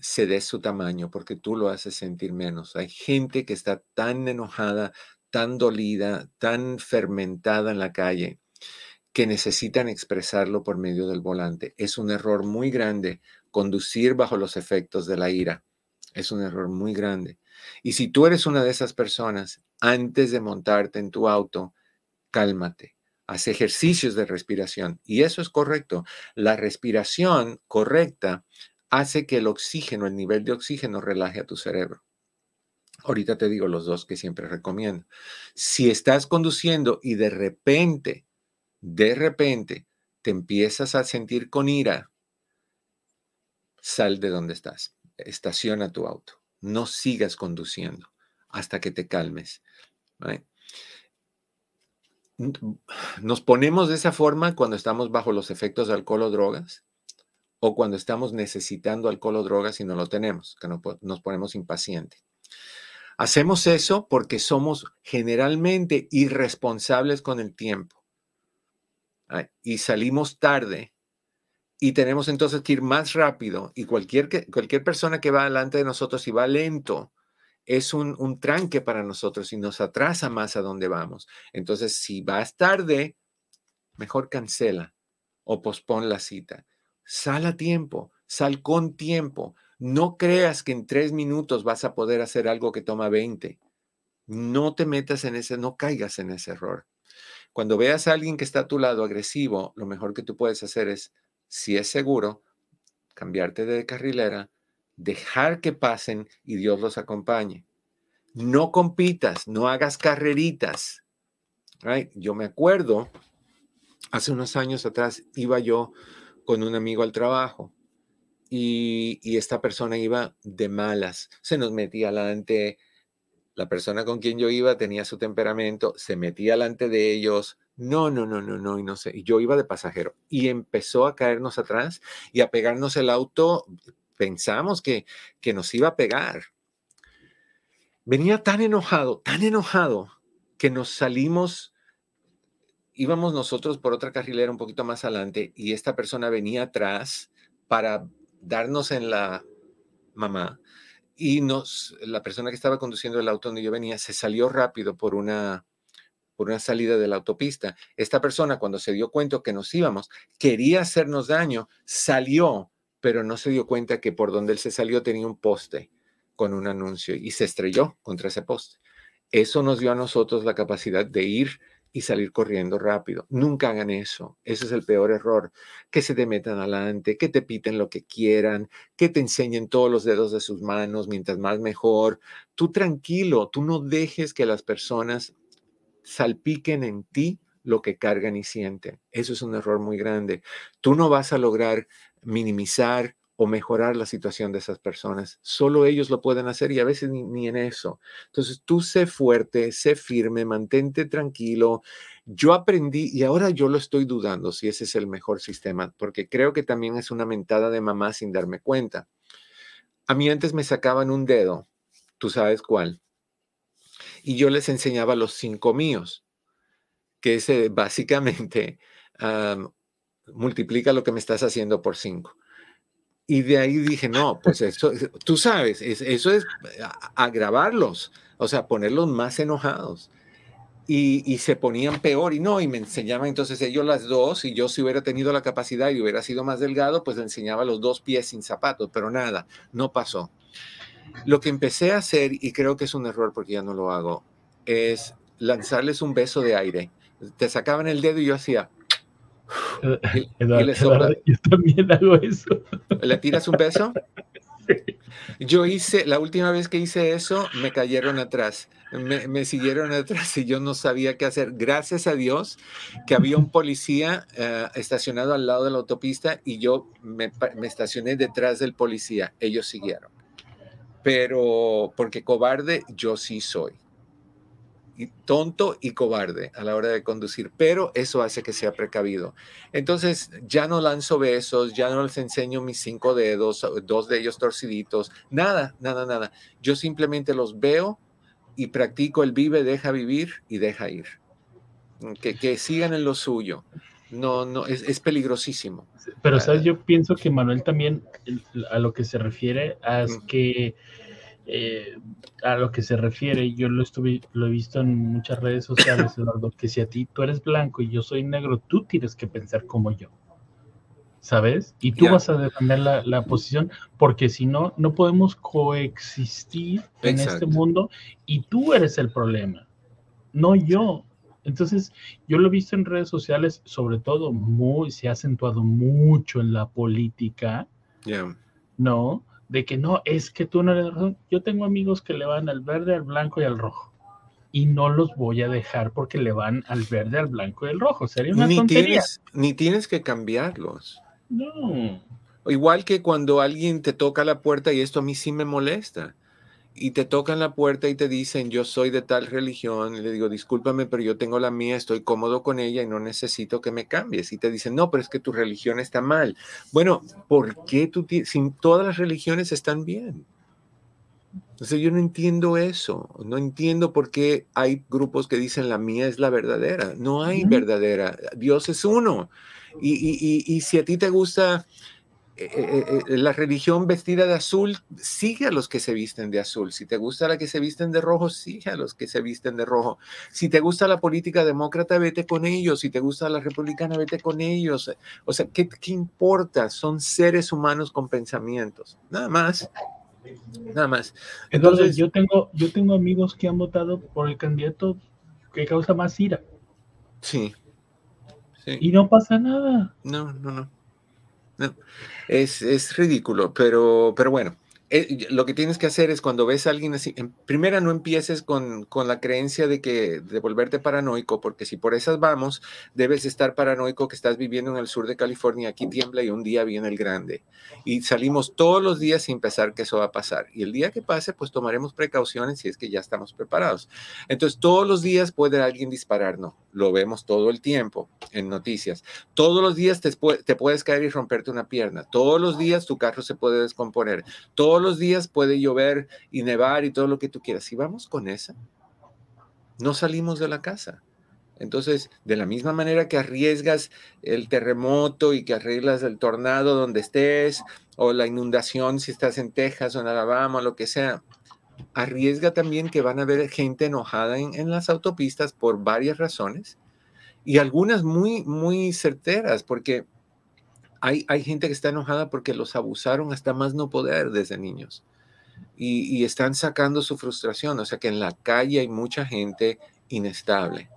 se dé su tamaño porque tú lo haces sentir menos. Hay gente que está tan enojada, tan dolida, tan fermentada en la calle que necesitan expresarlo por medio del volante. Es un error muy grande conducir bajo los efectos de la ira. Es un error muy grande. Y si tú eres una de esas personas, antes de montarte en tu auto, cálmate. Haz ejercicios de respiración. Y eso es correcto. La respiración correcta hace que el oxígeno, el nivel de oxígeno, relaje a tu cerebro. Ahorita te digo los dos que siempre recomiendo. Si estás conduciendo y de repente de repente te empiezas a sentir con ira, sal de donde estás, estaciona tu auto, no sigas conduciendo hasta que te calmes. Nos ponemos de esa forma cuando estamos bajo los efectos de alcohol o drogas o cuando estamos necesitando alcohol o drogas y no lo tenemos, que nos ponemos impacientes. Hacemos eso porque somos generalmente irresponsables con el tiempo y salimos tarde y tenemos entonces que ir más rápido y cualquier, cualquier persona que va delante de nosotros y va lento es un, un tranque para nosotros y nos atrasa más a donde vamos. Entonces, si vas tarde, mejor cancela o pospon la cita. Sal a tiempo, sal con tiempo. No creas que en tres minutos vas a poder hacer algo que toma 20. No te metas en ese, no caigas en ese error. Cuando veas a alguien que está a tu lado agresivo, lo mejor que tú puedes hacer es, si es seguro, cambiarte de carrilera, dejar que pasen y Dios los acompañe. No compitas, no hagas carreritas. Yo me acuerdo, hace unos años atrás iba yo con un amigo al trabajo y, y esta persona iba de malas. Se nos metía adelante, la persona con quien yo iba tenía su temperamento, se metía delante de ellos, no, no, no, no, no, y no sé, yo iba de pasajero y empezó a caernos atrás y a pegarnos el auto, pensamos que, que nos iba a pegar. Venía tan enojado, tan enojado, que nos salimos, íbamos nosotros por otra carrilera un poquito más adelante y esta persona venía atrás para darnos en la mamá y nos, la persona que estaba conduciendo el auto donde yo venía se salió rápido por una, por una salida de la autopista. Esta persona, cuando se dio cuenta que nos íbamos, quería hacernos daño, salió, pero no se dio cuenta que por donde él se salió tenía un poste con un anuncio y se estrelló contra ese poste. Eso nos dio a nosotros la capacidad de ir y salir corriendo rápido. Nunca hagan eso. Ese es el peor error. Que se te metan adelante, que te piten lo que quieran, que te enseñen todos los dedos de sus manos, mientras más mejor. Tú tranquilo, tú no dejes que las personas salpiquen en ti lo que cargan y sienten. Eso es un error muy grande. Tú no vas a lograr minimizar o mejorar la situación de esas personas. Solo ellos lo pueden hacer y a veces ni, en eso. Entonces tú sé fuerte, sé firme, mantente tranquilo. Yo aprendí y ahora yo lo estoy dudando si ese es el mejor sistema, porque creo que también es una mentada de mamá sin darme cuenta. A mí antes me sacaban un dedo, tú sabes cuál, y yo les enseñaba los cinco míos, que es básicamente multiplica lo que me estás haciendo por cinco. Y de ahí dije, no, pues eso, tú sabes, eso es agravarlos, o sea, ponerlos más enojados. Y, se ponían peor y no, y me enseñaban entonces ellos las dos, y yo si hubiera tenido la capacidad y hubiera sido más delgado, pues le enseñaba los dos pies sin zapatos, pero nada, no pasó. Lo que empecé a hacer, y creo que es un error porque ya no lo hago, es lanzarles un beso de aire. Te sacaban el dedo y yo hacía, yo también hago eso. ¿Le tiras un beso? *laughs* Yo hice, la última vez que hice eso, me cayeron atrás, me, siguieron atrás y yo no sabía qué hacer. Gracias a Dios que había un policía eh, estacionado al lado de la autopista y yo me, me estacioné detrás del policía. Ellos siguieron. Pero porque cobarde yo sí soy tonto y cobarde a la hora de conducir, pero eso hace que sea precavido. Entonces, ya no lanzo besos, ya no les enseño mis cinco dedos, dos de ellos torciditos, nada, nada, nada. Yo simplemente los veo y practico el vive, deja vivir y deja ir. Que, que sigan en lo suyo. No, no, es, es peligrosísimo. Pero, ¿sabes? Yo pienso que Manuel también a lo que se refiere es que eh, a lo que se refiere, yo lo estuve, lo he visto en muchas redes sociales, *laughs* Eduardo, que si a ti tú eres blanco y yo soy negro, tú tienes que pensar como yo. ¿Sabes? Y tú vas a defender la, posición, porque si no, no podemos coexistir en este mundo y tú eres el problema, no yo. Entonces, yo lo he visto en redes sociales, sobre todo, muy, se ha acentuado mucho en la política, ¿no? De que no, es que tú no eres razón. Yo tengo amigos que le van al verde, al blanco y al rojo. Y no los voy a dejar porque le van al verde, al blanco y al rojo. Sería una ni tontería. Tienes, ni tienes que cambiarlos. No. Igual que cuando alguien te toca la puerta, y esto a mí sí me molesta y te tocan la puerta y te dicen, yo soy de tal religión, y le digo, discúlpame, pero yo tengo la mía, estoy cómodo con ella y no necesito que me cambies. Y te dicen, no, pero es que tu religión está mal. Bueno, ¿por qué tú, si todas las religiones están bien? Entonces yo no entiendo eso, no entiendo por qué hay grupos que dicen la mía es la verdadera. No hay verdadera, Dios es uno. Y, y, y, y si a ti te gusta eh, eh, eh, la religión vestida de azul, sigue a los que se visten de azul. Si te gusta la que se visten de rojo, sigue a los que se visten de rojo. Si te gusta la política demócrata, vete con ellos. Si te gusta la republicana, vete con ellos. O sea, ¿qué, qué importa? Son seres humanos con pensamientos. Nada más. Nada más. Entonces, yo tengo, yo tengo amigos que han votado por el candidato que causa más ira. Sí. sí. Y no pasa nada. No, no, no. Es, es ridículo, pero, pero bueno. Eh, lo que tienes que hacer es cuando ves a alguien así, en primera no empieces con, con, la creencia de que de volverte paranoico, porque si por esas vamos, debes estar paranoico que estás viviendo en el sur de California, aquí tiembla y un día viene el grande. Y salimos todos los días sin pensar que eso va a pasar. Y el día que pase, pues tomaremos precauciones si es que ya estamos preparados. Entonces, todos los días puede alguien disparar, no, lo vemos todo el tiempo en noticias. Todos los días te, te puedes caer y romperte una pierna. Todos los días tu carro se puede descomponer. Todos los días puede llover y nevar y todo lo que tú quieras. Si vamos con esa, no salimos de la casa. Entonces, de la misma manera que arriesgas el terremoto y que arreglas el tornado donde estés, o la inundación si estás en Texas o en Alabama o lo que sea, arriesga también que van a haber gente enojada en, en las autopistas por varias razones y algunas muy, muy certeras, porque hay, gente que está enojada porque los abusaron hasta más no poder desde niños. Y, están sacando su frustración. O sea que en la calle hay mucha gente inestable.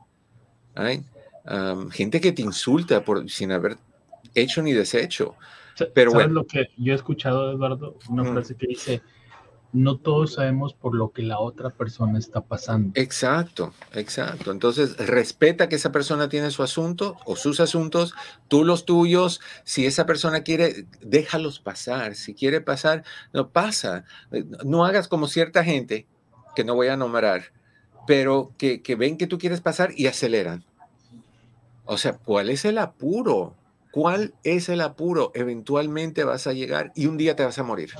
gente que te insulta por, sin haber hecho ni deshecho. Pero ¿Sabes lo que yo he escuchado, Eduardo? Una frase que dice, no todos sabemos por lo que la otra persona está pasando. Exacto, exacto. Entonces, respeta que esa persona tiene su asunto o sus asuntos, tú los tuyos. Si esa persona quiere, déjalos pasar. Si quiere pasar, no pasa. No hagas como cierta gente, que no voy a nombrar, pero que, que ven que tú quieres pasar y aceleran. O sea, ¿cuál es el apuro? ¿Cuál es el apuro? Eventualmente vas a llegar y un día te vas a morir.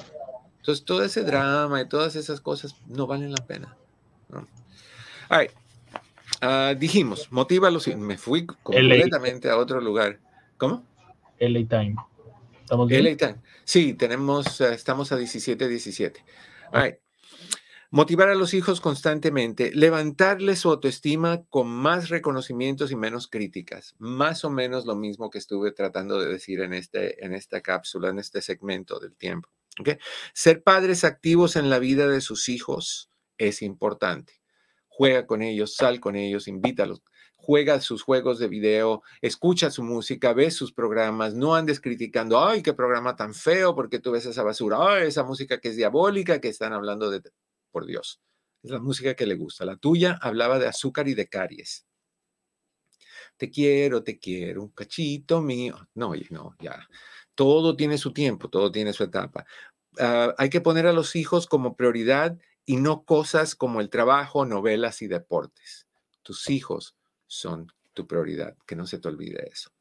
Entonces, todo ese drama y todas esas cosas no valen la pena. ¿no? Uh, dijimos, motívalos. Me fui completamente a otro lugar. ¿Cómo? LA Time. ¿Estamos bien? LA Time. Sí, tenemos, uh, estamos a 17, 17. All Motivar a los hijos constantemente, levantarles su autoestima con más reconocimientos y menos críticas. Más o menos lo mismo que estuve tratando de decir en, este, en esta cápsula, en este segmento del tiempo. Ser padres activos en la vida de sus hijos es importante. Juega con ellos, sal con ellos, invítalos, juega sus juegos de video, escucha su música, ve sus programas, no andes criticando, ay, qué programa tan feo, porque tú ves esa basura, ay, esa música que es diabólica, que están hablando de, por Dios, es la música que le gusta. La tuya hablaba de azúcar y de caries. Te quiero, te quiero, un cachito mío. No, no, ya. Todo tiene su tiempo, todo tiene su etapa. Ah, hay que poner a los hijos como prioridad y no cosas como el trabajo, novelas y deportes. Tus hijos son tu prioridad, que no se te olvide eso.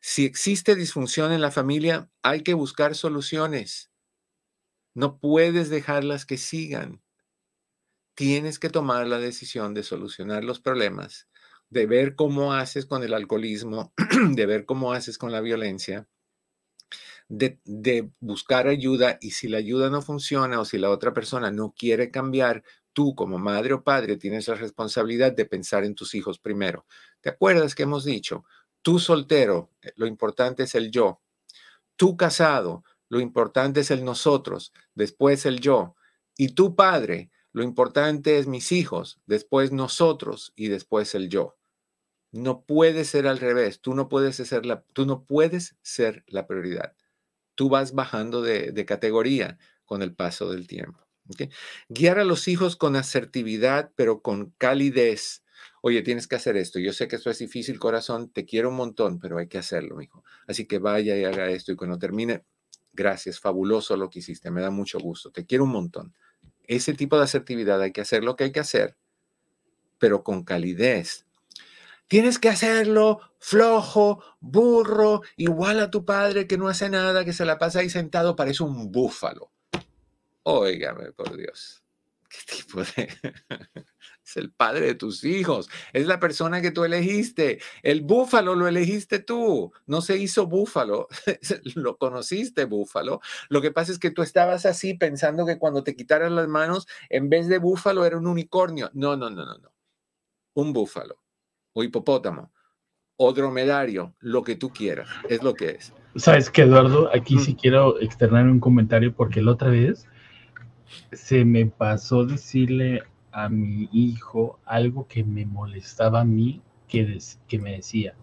Si existe disfunción en la familia, hay que buscar soluciones. No puedes dejarlas que sigan. Tienes que tomar la decisión de solucionar los problemas, de ver cómo haces con el alcoholismo, *clears throat* de ver cómo haces con la violencia de, buscar ayuda y si la ayuda no funciona o si la otra persona no quiere cambiar, tú como madre o padre tienes la responsabilidad de pensar en tus hijos primero. ¿Te acuerdas que hemos dicho? Tú soltero, eh, lo importante es el yo. Tú casado, lo importante es el nosotros, después el yo. Y tú padre, lo importante es mis hijos, después nosotros y después el yo. No puede ser al revés. Tú no puedes ser la, tú no puedes ser la prioridad tú vas bajando de, categoría con el paso del tiempo. Guiar a los hijos con asertividad, pero con calidez. Oye, tienes que hacer esto. Yo sé que esto es difícil, corazón. Te quiero un montón, pero hay que hacerlo, hijo. Así que vaya y haga esto. Y cuando termine, gracias, fabuloso lo que hiciste. Me da mucho gusto. Te quiero un montón. Ese tipo de asertividad hay que hacer lo que hay que hacer, pero con calidez, Tienes que hacerlo flojo, burro, igual a tu padre que no hace nada, que se la pasa ahí sentado, parece un búfalo. Óigame, por Dios. *laughs* ¿Qué tipo de... *laughs* es el padre de tus hijos, es la persona que tú elegiste. El búfalo lo elegiste tú, no se hizo búfalo, *laughs* lo conociste búfalo. Lo que pasa es que tú estabas así pensando que cuando te quitaran las manos, en vez de búfalo era un unicornio. No, no, no, no, no. Un búfalo o hipopótamo o dromedario, lo que tú quieras, es lo que es. Sabes que Eduardo, aquí sí quiero externar un comentario porque la otra vez se me pasó decirle a mi hijo algo que me molestaba a mí, que, que me decía,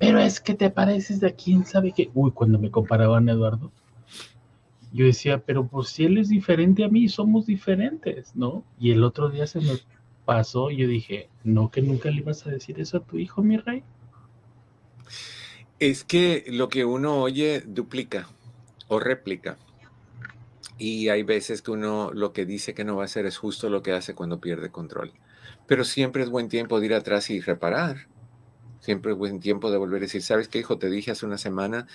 pero es que te pareces de quién sabe qué. Uy, cuando me comparaban a Eduardo, yo decía, pero pues si él es diferente a mí, somos diferentes, ¿no? Y el otro día se me pasó, yo dije, no, que nunca le ibas a decir eso a tu hijo, mi rey. Es que lo que uno oye duplica o réplica. Y hay veces que uno lo que dice que no va a hacer es justo lo que hace cuando pierde control. Pero siempre es buen tiempo de ir atrás y reparar. Siempre es buen tiempo de volver a decir, ¿sabes qué, hijo? Te dije hace una semana,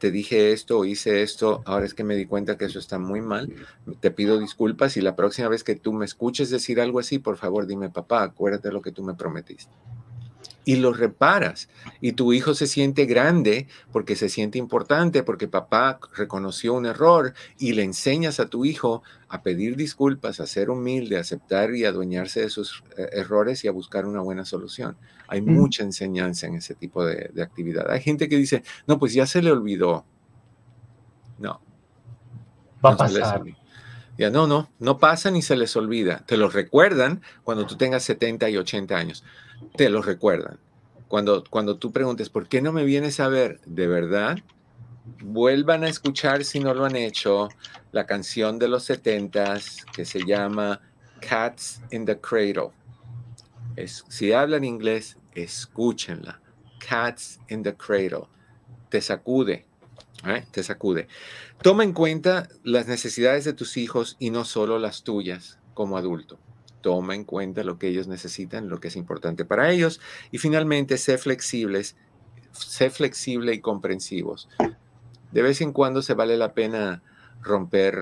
te dije esto, hice esto, ahora es que me di cuenta que eso está muy mal, te pido disculpas y la próxima vez que tú me escuches decir algo así, por favor dime, papá, acuérdate de lo que tú me prometiste y lo reparas. Y tu hijo se siente grande porque se siente importante, porque papá reconoció un error y le enseñas a tu hijo a pedir disculpas, a ser humilde, a aceptar y adueñarse de sus eh, errores y a buscar una buena solución. Hay mucha enseñanza en ese tipo de, actividad. Hay gente que dice, no, pues ya se le olvidó. No. Va a pasar. Ya no, no, no pasa ni se les olvida. Te lo recuerdan cuando tú tengas 70 y 80 años te lo recuerdan. Cuando, cuando tú preguntes, ¿por qué no me vienes a ver? ¿De verdad? Vuelvan a escuchar, si no lo han hecho, la canción de los setentas que se llama Cats in the Cradle. Es, si hablan inglés, escúchenla. Cats in the Cradle. Te sacude, ¿eh? te sacude. Toma en cuenta las necesidades de tus hijos y no solo las tuyas como adulto. Toma en cuenta lo que ellos necesitan, lo que es importante para ellos. Y finalmente, sé flexibles, sé flexible y comprensivos. De vez en cuando se vale la pena romper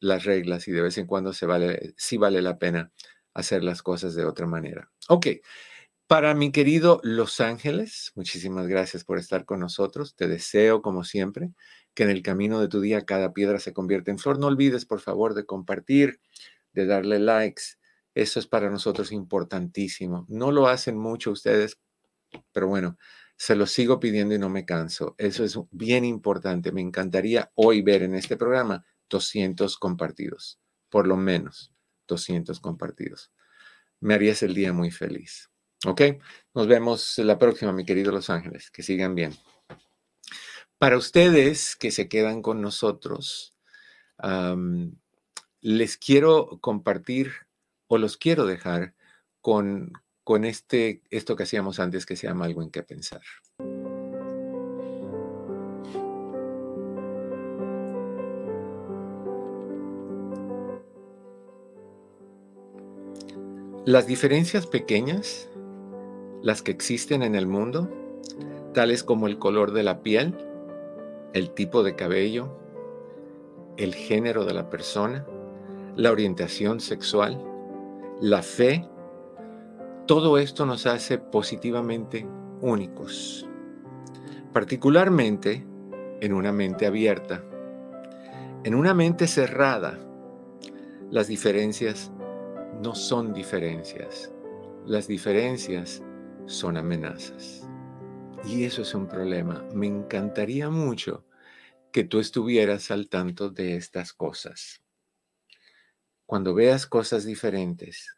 las reglas y de vez en cuando se vale, sí vale la pena hacer las cosas de otra manera. Ok, para mi querido Los Ángeles, muchísimas gracias por estar con nosotros. Te deseo, como siempre, que en el camino de tu día cada piedra se convierta en flor. No olvides, por favor, de compartir, de darle likes. Eso es para nosotros importantísimo. No lo hacen mucho ustedes, pero bueno, se lo sigo pidiendo y no me canso. Eso es bien importante. Me encantaría hoy ver en este programa 200 compartidos, por lo menos 200 compartidos. Me harías el día muy feliz. ¿Ok? Nos vemos la próxima, mi querido Los Ángeles. Que sigan bien. Para ustedes que se quedan con nosotros, les quiero compartir o los quiero dejar con, con este, esto que hacíamos antes que se llama algo en qué pensar. Las diferencias pequeñas, las que existen en el mundo, tales como el color de la piel, el tipo de cabello, el género de la persona, la orientación sexual, la fe todo esto nos hace positivamente únicos, particularmente en una mente abierta. En una mente cerrada, las diferencias no son diferencias, las diferencias son amenazas. Y eso es un problema. Me encantaría mucho que tú estuvieras al tanto de estas cosas. Cuando veas cosas diferentes,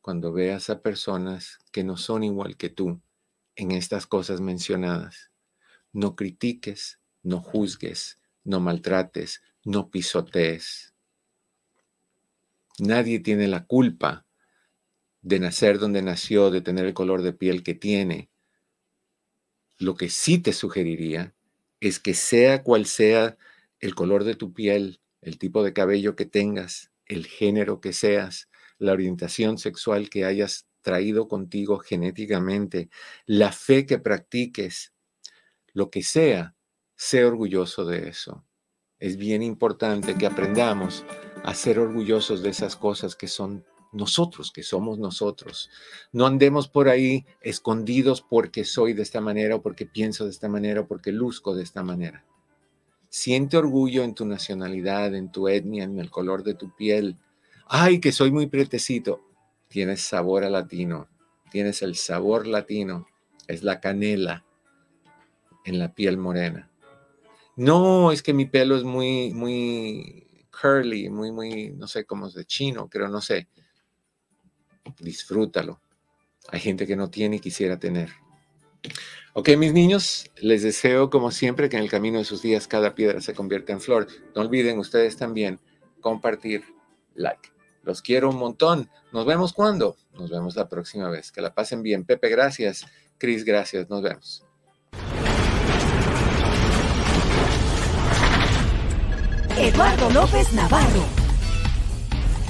cuando veas a personas que no son igual que tú en estas cosas mencionadas. No critiques, no juzgues, no maltrates, no pisotees. Nadie tiene la culpa de nacer donde nació, de tener el color de piel que tiene. Lo que sí te sugeriría es que sea cual sea el color de tu piel, el tipo de cabello que tengas, el género que seas, la orientación sexual que hayas traído contigo genéticamente, la fe que practiques, lo que sea, sé orgulloso de eso. Es bien importante que aprendamos a ser orgullosos de esas cosas que son nosotros, que somos nosotros. No andemos por ahí escondidos porque soy de esta manera o porque pienso de esta manera o porque luzco de esta manera. Siente orgullo en tu nacionalidad, en tu etnia, en el color de tu piel, ay, que soy muy pretecito. Tienes sabor a latino, tienes el sabor latino, es la canela en la piel morena. No, es que mi pelo es muy, muy curly, muy, muy, no sé cómo es de chino, creo, no sé. Disfrútalo. Hay gente que no tiene y quisiera tener. Ok, mis niños, les deseo como siempre que en el camino de sus días cada piedra se convierta en flor. No olviden ustedes también compartir, like. Los quiero un montón. Nos vemos cuando? Nos vemos la próxima vez. Que la pasen bien. Pepe, gracias. Cris, gracias. Nos vemos. Eduardo López Navarro.